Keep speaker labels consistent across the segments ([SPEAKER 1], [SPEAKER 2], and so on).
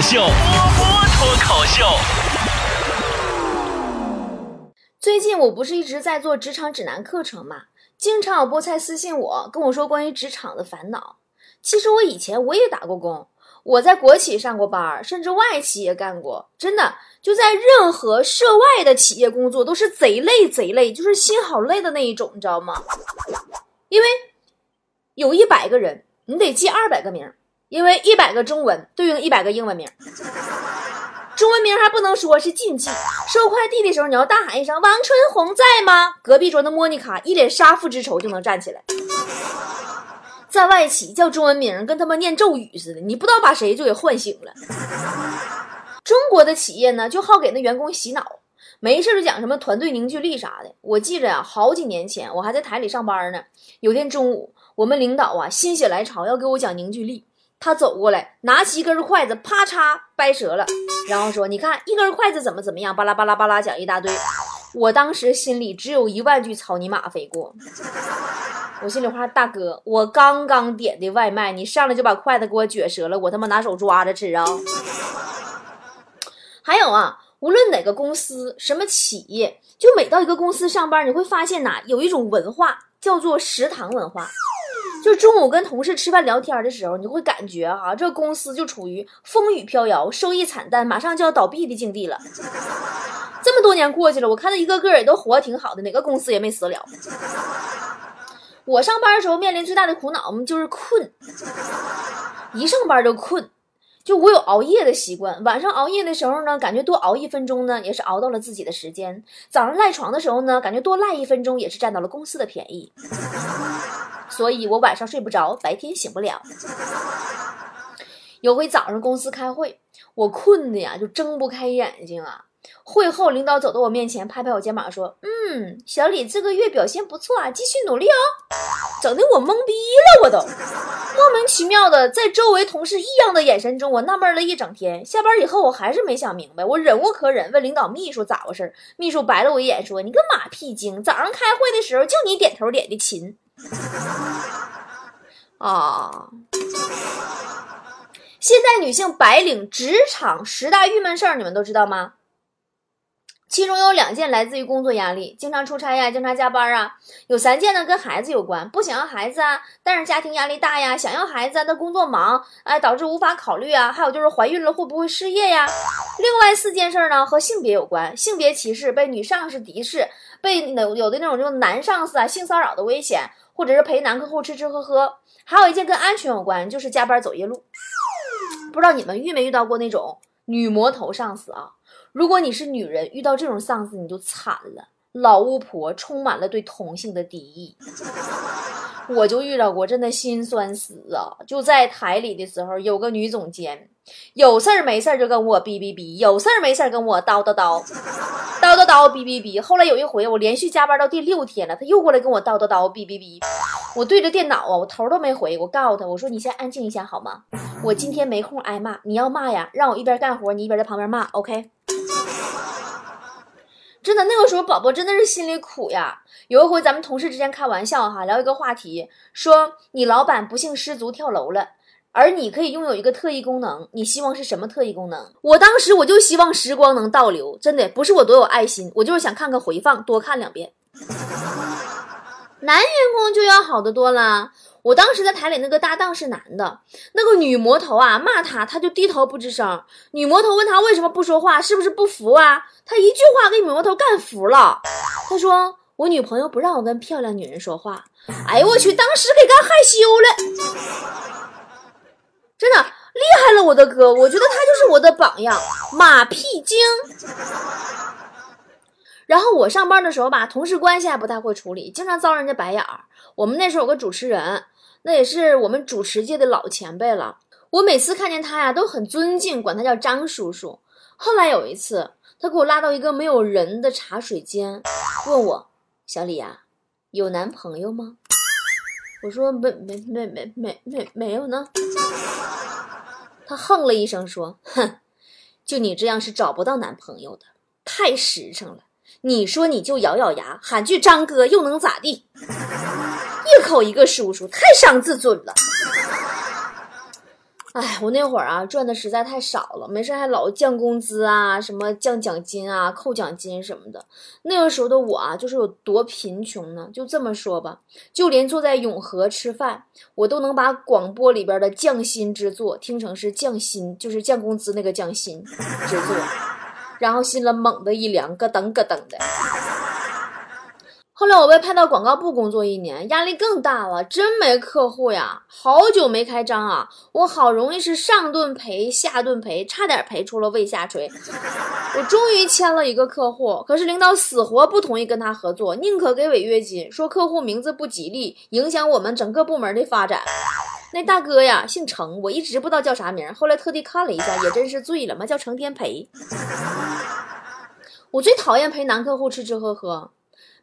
[SPEAKER 1] 口秀，波波脱口秀。
[SPEAKER 2] 最近我不是一直在做职场指南课程嘛，经常有菠菜私信我，跟我说关于职场的烦恼。其实我以前我也打过工，我在国企上过班，甚至外企也干过。真的，就在任何涉外的企业工作都是贼累贼累，就是心好累的那一种，你知道吗？因为有一百个人，你得记二百个名，因为一百个中文对应一百个英文名。中文名还不能说是禁忌。收快递的时候，你要大喊一声“王春红在吗？”隔壁桌的莫妮卡一脸杀父之仇就能站起来。在外企叫中文名，跟他们念咒语似的，你不知道把谁就给唤醒了。中国的企业呢，就好给那员工洗脑，没事就讲什么团队凝聚力啥的。我记着呀，好几年前我还在台里上班呢，有天中午，我们领导啊心血来潮要给我讲凝聚力。他走过来，拿起一根筷子，啪嚓掰折了，然后说：“你看，一根筷子怎么怎么样？”巴拉巴拉巴拉讲一大堆。我当时心里只有一万句草泥马飞过。我心里话，大哥，我刚刚点的外卖，你上来就把筷子给我撅折了，我他妈拿手抓着吃啊！还有啊，无论哪个公司、什么企业，就每到一个公司上班，你会发现呐，有一种文化叫做食堂文化。就中午跟同事吃饭聊天的时候，你会感觉哈，这公司就处于风雨飘摇、收益惨淡、马上就要倒闭的境地了。这么多年过去了，我看他一个个也都活得挺好的，哪个公司也没死了。我上班的时候面临最大的苦恼就是困，一上班就困。就我有熬夜的习惯，晚上熬夜的时候呢，感觉多熬一分钟呢，也是熬到了自己的时间；早上赖床的时候呢，感觉多赖一分钟，也是占到了公司的便宜。所以我晚上睡不着，白天醒不了。有回早上公司开会，我困的呀，就睁不开眼睛啊。会后，领导走到我面前，拍拍我肩膀说：“嗯，小李这个月表现不错啊，继续努力哦。”整的我懵逼了，我都莫名其妙的在周围同事异样的眼神中，我纳闷了一整天。下班以后，我还是没想明白，我忍无可忍，问领导秘书咋回事秘书白了我一眼说：“你个马屁精，早上开会的时候就你点头点的勤。”啊！现在女性白领职场十大郁闷事儿，你们都知道吗？其中有两件来自于工作压力，经常出差呀，经常加班啊。有三件呢跟孩子有关，不想要孩子啊，但是家庭压力大呀；想要孩子，但工作忙，哎，导致无法考虑啊。还有就是怀孕了会不会失业呀？另外四件事呢和性别有关，性别歧视，被女上司敌视，被有有的那种就是男上司啊性骚扰的危险，或者是陪男客户吃吃喝喝。还有一件跟安全有关，就是加班走夜路。不知道你们遇没遇到过那种女魔头上司啊？如果你是女人，遇到这种上司你就惨了。老巫婆充满了对同性的敌意，我就遇到过，真的心酸死啊！就在台里的时候，有个女总监，有事儿没事儿就跟我哔哔哔，有事儿没事儿跟我叨叨叨，叨叨叨哔哔哔。后来有一回，我连续加班到第六天了，他又过来跟我叨叨叨哔哔哔。我对着电脑啊，我头都没回，我告诉他，我说你先安静一下好吗？我今天没空挨骂，你要骂呀，让我一边干活，你一边在旁边骂，OK？真的，那个时候宝宝真的是心里苦呀。有一回咱们同事之间开玩笑哈，聊一个话题，说你老板不幸失足跳楼了，而你可以拥有一个特异功能，你希望是什么特异功能？我当时我就希望时光能倒流，真的不是我多有爱心，我就是想看个回放，多看两遍。男员工就要好得多了。我当时在台里，那个搭档是男的，那个女魔头啊骂他，他就低头不吱声。女魔头问他为什么不说话，是不是不服啊？他一句话给女魔头干服了。他说：“我女朋友不让我跟漂亮女人说话。”哎呦我去，当时给干害羞了，真的厉害了，我的哥，我觉得他就是我的榜样，马屁精。然后我上班的时候吧，同事关系还不太会处理，经常遭人家白眼儿。我们那时候有个主持人，那也是我们主持界的老前辈了。我每次看见他呀，都很尊敬，管他叫张叔叔。后来有一次，他给我拉到一个没有人的茶水间，问我：“小李呀，有男朋友吗？”我说：“没没没没没没没有呢。”他哼了一声说：“哼，就你这样是找不到男朋友的，太实诚了。”你说你就咬咬牙喊句张哥又能咋地？一口一个叔叔，太伤自尊了。哎，我那会儿啊赚的实在太少了，没事还老降工资啊，什么降奖金啊、扣奖金什么的。那个时候的我啊，就是有多贫穷呢？就这么说吧，就连坐在永和吃饭，我都能把广播里边的降薪之作听成是降薪，就是降工资那个降薪之作，然后心了猛的一凉，咯噔咯噔的。后来我被派到广告部工作一年，压力更大了，真没客户呀，好久没开张啊，我好容易是上顿赔下顿赔，差点赔出了胃下垂。我终于签了一个客户，可是领导死活不同意跟他合作，宁可给违约金，说客户名字不吉利，影响我们整个部门的发展。那大哥呀，姓程，我一直不知道叫啥名，后来特地看了一下，也真是醉了嘛，叫程天培。我最讨厌陪男客户吃吃喝喝。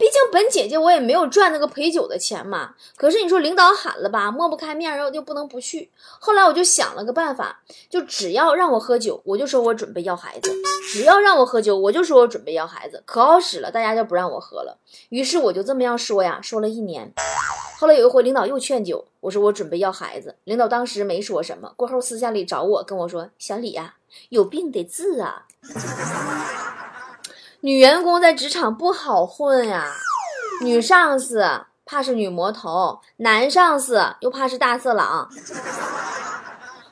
[SPEAKER 2] 毕竟本姐姐我也没有赚那个陪酒的钱嘛。可是你说领导喊了吧，抹不开面又又不能不去。后来我就想了个办法，就只要让我喝酒，我就说我准备要孩子；只要让我喝酒，我就说我准备要孩子。可好使了，大家就不让我喝了。于是我就这么样说呀，说了一年。后来有一回领导又劝酒，我说我准备要孩子。领导当时没说什么，过后私下里找我跟我说：“小李呀，有病得治啊。”女员工在职场不好混呀，女上司怕是女魔头，男上司又怕是大色狼。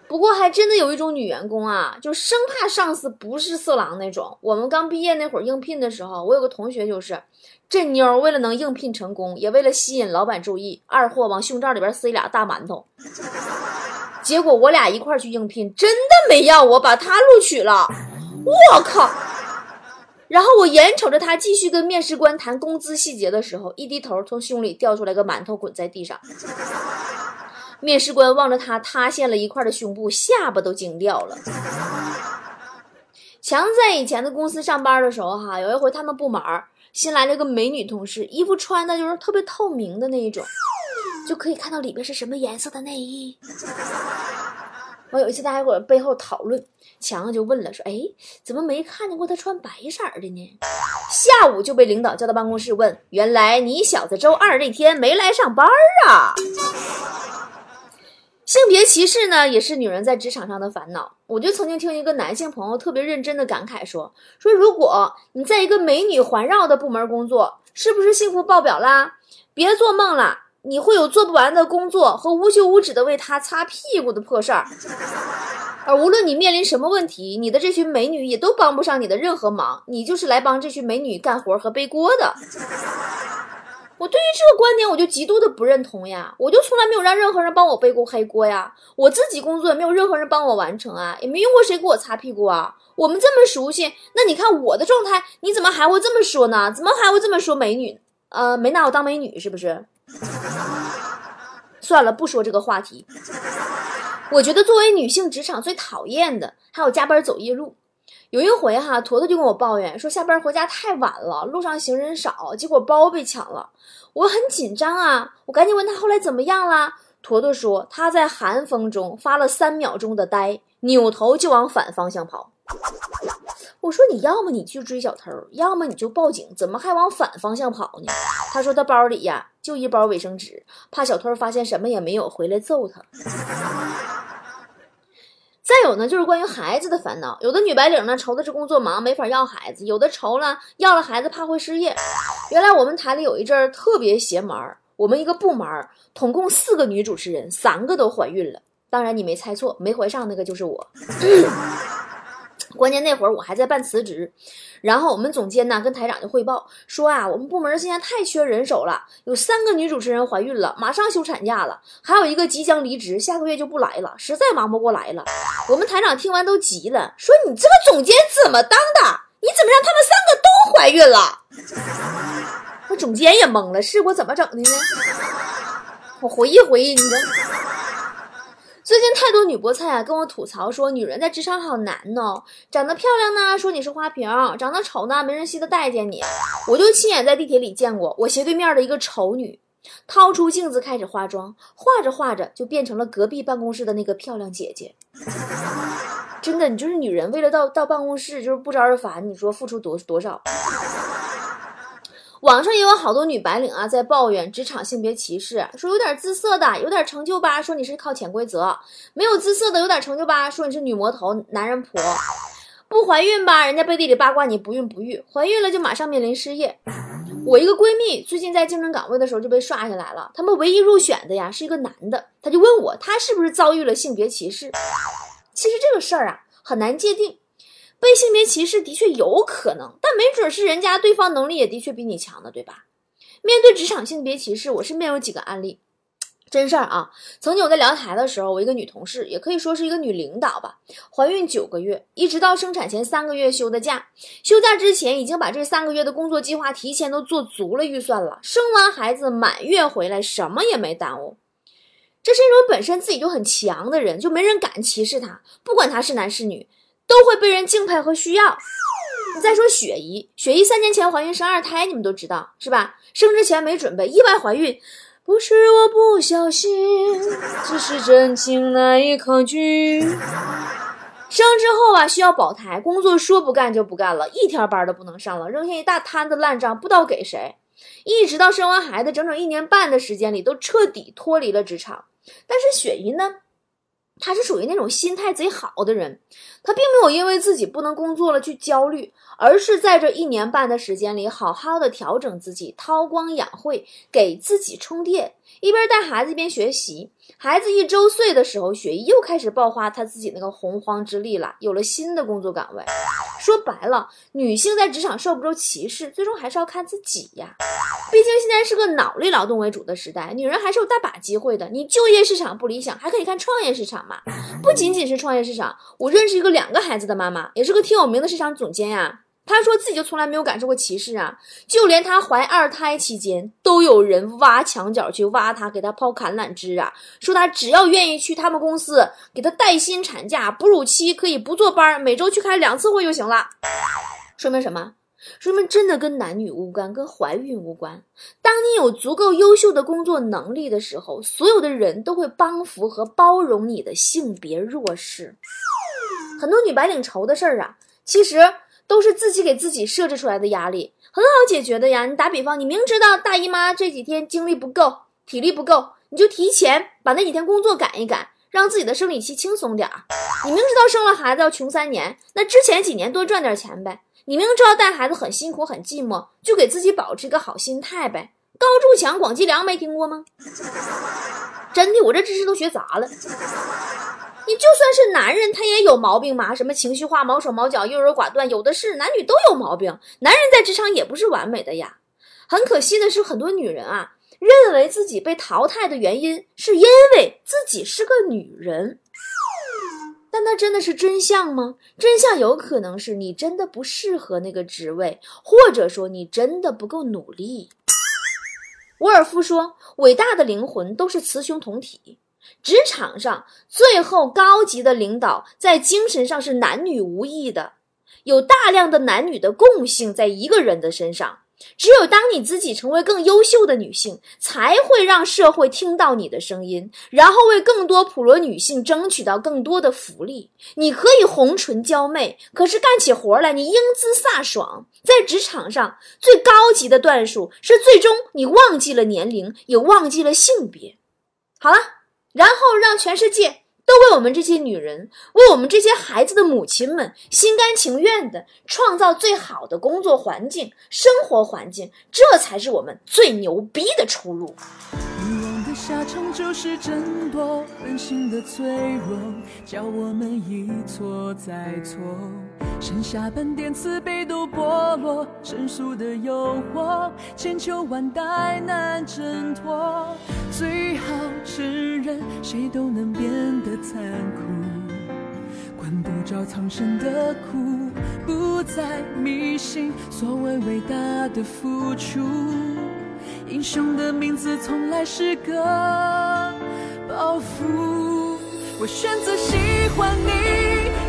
[SPEAKER 2] 不过还真的有一种女员工啊，就生怕上司不是色狼那种。我们刚毕业那会儿应聘的时候，我有个同学就是，这妞为了能应聘成功，也为了吸引老板注意，二货往胸罩里边塞俩大馒头。结果我俩一块去应聘，真的没要我，把他录取了。我靠！然后我眼瞅着他继续跟面试官谈工资细节的时候，一低头，从胸里掉出来个馒头，滚在地上。面试官望着他塌陷了一块的胸部，下巴都惊掉了。强子在以前的公司上班的时候，哈，有一回他们部门新来了个美女同事，衣服穿的就是特别透明的那一种，就可以看到里边是什么颜色的内衣。我有一次，大家伙背后讨论，强子就问了，说：“哎，怎么没看见过他穿白色的呢？”下午就被领导叫到办公室问：“原来你小子周二那天没来上班啊？”性别歧视呢，也是女人在职场上的烦恼。我就曾经听一个男性朋友特别认真的感慨说：“说如果你在一个美女环绕的部门工作，是不是幸福爆表啦？别做梦了。”你会有做不完的工作和无休无止的为他擦屁股的破事儿，而无论你面临什么问题，你的这群美女也都帮不上你的任何忙，你就是来帮这群美女干活和背锅的。我对于这个观点，我就极度的不认同呀！我就从来没有让任何人帮我背过黑锅呀，我自己工作也没有任何人帮我完成啊，也没用过谁给我擦屁股啊。我们这么熟悉，那你看我的状态，你怎么还会这么说呢？怎么还会这么说美女？呃，没拿我当美女是不是？算了，不说这个话题。我觉得作为女性，职场最讨厌的还有加班走夜路。有一回哈，坨坨就跟我抱怨说，下班回家太晚了，路上行人少，结果包被抢了。我很紧张啊，我赶紧问他后来怎么样了。坨坨说他在寒风中发了三秒钟的呆，扭头就往反方向跑。我说你要么你去追小偷，要么你就报警，怎么还往反方向跑呢？他说他包里呀就一包卫生纸，怕小偷发现什么也没有回来揍他。再有呢，就是关于孩子的烦恼，有的女白领呢愁的是工作忙没法要孩子，有的愁了要了孩子怕会失业。原来我们台里有一阵儿特别邪门儿，我们一个部门统共四个女主持人，三个都怀孕了。当然你没猜错，没怀上那个就是我。关键那会儿我还在办辞职，然后我们总监呢跟台长就汇报说啊，我们部门现在太缺人手了，有三个女主持人怀孕了，马上休产假了，还有一个即将离职，下个月就不来了，实在忙不过来了。我们台长听完都急了，说你这个总监怎么当的？你怎么让他们三个都怀孕了？那总监也懵了，是我怎么整的呢？我回忆回忆，你这。最近太多女菠菜啊，跟我吐槽说，女人在职场好难呢。长得漂亮呢，说你是花瓶；长得丑呢，没人稀得待见你。我就亲眼在地铁里见过，我斜对面的一个丑女，掏出镜子开始化妆，化着化着就变成了隔壁办公室的那个漂亮姐姐。真的，你就是女人，为了到到办公室就是不招人烦，你说付出多多少？网上也有好多女白领啊，在抱怨职场性别歧视，说有点姿色的，有点成就吧，说你是靠潜规则；没有姿色的，有点成就吧，说你是女魔头、男人婆；不怀孕吧，人家背地里八卦你不孕不育；怀孕了就马上面临失业。我一个闺蜜最近在竞争岗位的时候就被刷下来了，他们唯一入选的呀是一个男的，他就问我他是不是遭遇了性别歧视。其实这个事儿啊很难界定。被性别歧视的确有可能，但没准是人家对方能力也的确比你强的，对吧？面对职场性别歧视，我身边有几个案例，真事儿啊。曾经我在聊台的时候，我一个女同事，也可以说是一个女领导吧，怀孕九个月，一直到生产前三个月休的假，休假之前已经把这三个月的工作计划提前都做足了预算了，生完孩子满月回来，什么也没耽误。这是一种本身自己就很强的人，就没人敢歧视她，不管她是男是女。都会被人敬佩和需要。你再说雪姨，雪姨三年前怀孕生二胎，你们都知道是吧？生之前没准备，意外怀孕，不是我不小心，只是真情难以抗拒。生之后啊，需要保胎，工作说不干就不干了，一天班都不能上了，扔下一大摊子烂账，不知道给谁。一直到生完孩子，整整一年半的时间里，都彻底脱离了职场。但是雪姨呢？他是属于那种心态贼好的人，他并没有因为自己不能工作了去焦虑，而是在这一年半的时间里，好好的调整自己，韬光养晦，给自己充电，一边带孩子一边学习。孩子一周岁的时候，雪姨又开始爆发她自己那个洪荒之力了，有了新的工作岗位。说白了，女性在职场受不受歧视，最终还是要看自己呀。毕竟现在是个脑力劳动为主的时代，女人还是有大把机会的。你就业市场不理想，还可以看创业市场嘛。不仅仅是创业市场，我认识一个两个孩子的妈妈，也是个挺有名的市场总监呀。她说自己就从来没有感受过歧视啊，就连她怀二胎期间，都有人挖墙角去挖她，给她抛橄榄枝啊，说她只要愿意去他们公司，给她带薪产假，哺乳期可以不坐班，每周去开两次会就行了。说明什么？说明真的跟男女无关，跟怀孕无关。当你有足够优秀的工作能力的时候，所有的人都会帮扶和包容你的性别弱势。很多女白领愁的事儿啊，其实都是自己给自己设置出来的压力，很好解决的呀。你打比方，你明知道大姨妈这几天精力不够，体力不够，你就提前把那几天工作赶一赶，让自己的生理期轻松点儿。你明知道生了孩子要穷三年，那之前几年多赚点钱呗。你明知道带孩子很辛苦很寂寞，就给自己保持一个好心态呗。高筑墙，广积粮，没听过吗？真的，我这知识都学杂了。你就算是男人，他也有毛病嘛，什么情绪化、毛手毛脚、优柔寡断，有的是，男女都有毛病。男人在职场也不是完美的呀。很可惜的是，很多女人啊，认为自己被淘汰的原因是因为自己是个女人。但那真的是真相吗？真相有可能是你真的不适合那个职位，或者说你真的不够努力。沃尔夫说：“伟大的灵魂都是雌雄同体。”职场上最后高级的领导在精神上是男女无异的，有大量的男女的共性在一个人的身上。只有当你自己成为更优秀的女性，才会让社会听到你的声音，然后为更多普罗女性争取到更多的福利。你可以红唇娇媚，可是干起活来你英姿飒爽。在职场上，最高级的段数是最终你忘记了年龄，也忘记了性别。好了，然后让全世界。都为我们这些女人，为我们这些孩子的母亲们，心甘情愿的创造最好的工作环境、生活环境，这才是我们最牛逼的出路。下场就是争夺，本性的脆弱，叫我们一错再错，剩下半点慈悲都剥落，成熟的诱惑，千秋万代难挣脱。最好承认，谁都能变得残酷，管不着苍生的苦，不再迷信所谓伟大的付出。英雄的名字从来是个包袱。我选择喜欢你，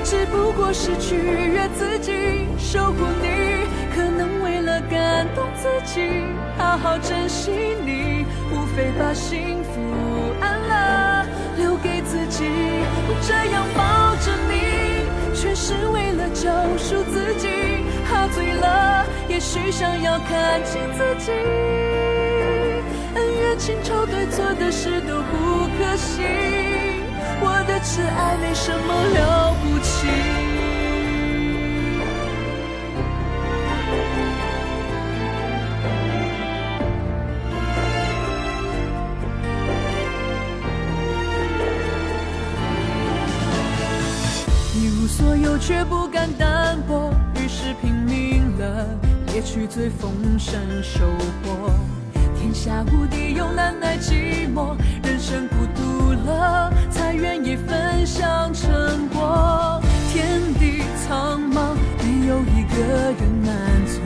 [SPEAKER 2] 只不过是取悦自己，守护你，可能为了感动自己，好好珍惜你，无非把幸福安乐留给自己。我这样抱着你，却是为了救赎自己，喝醉了也。
[SPEAKER 3] 许想要看清自己。恩怨情仇对错的事都不可惜，我的痴爱没什么了不起。所有却不敢单薄，于是拼命了，猎取最丰盛收获。天下无敌又难耐寂寞，人生孤独了，才愿意分享成果。天地苍茫，没有一个人满足，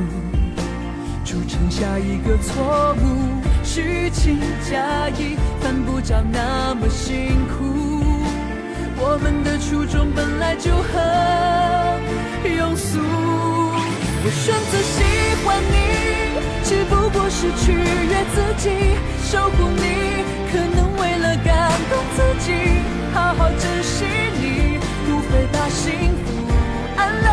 [SPEAKER 3] 铸成下一个错误，虚情假意，犯不着那么辛苦。我们的初衷本来就很庸俗，我选择喜欢你，只不过是取悦自己，守护你，可能为了感动自己，好好珍惜你，无非把幸福安乐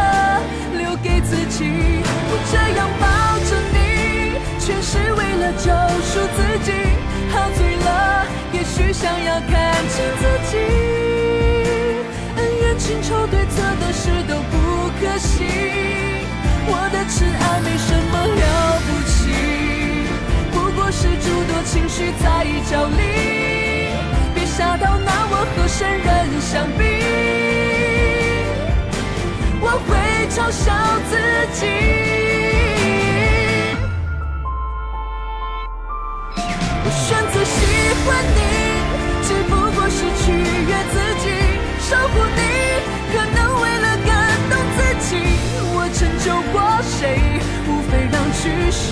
[SPEAKER 3] 留给自己。我这样抱着你，全是为了救赎自己，喝醉了，也许想要看清自己。恩怨情仇对错的事都不可惜，我的痴爱没什么了，情绪在角力，别吓到拿我和圣人相比，我会嘲笑自己。我选择喜欢你，只不过是取悦自己，守护你。可能为了感动自己，我成就过谁？无非让局势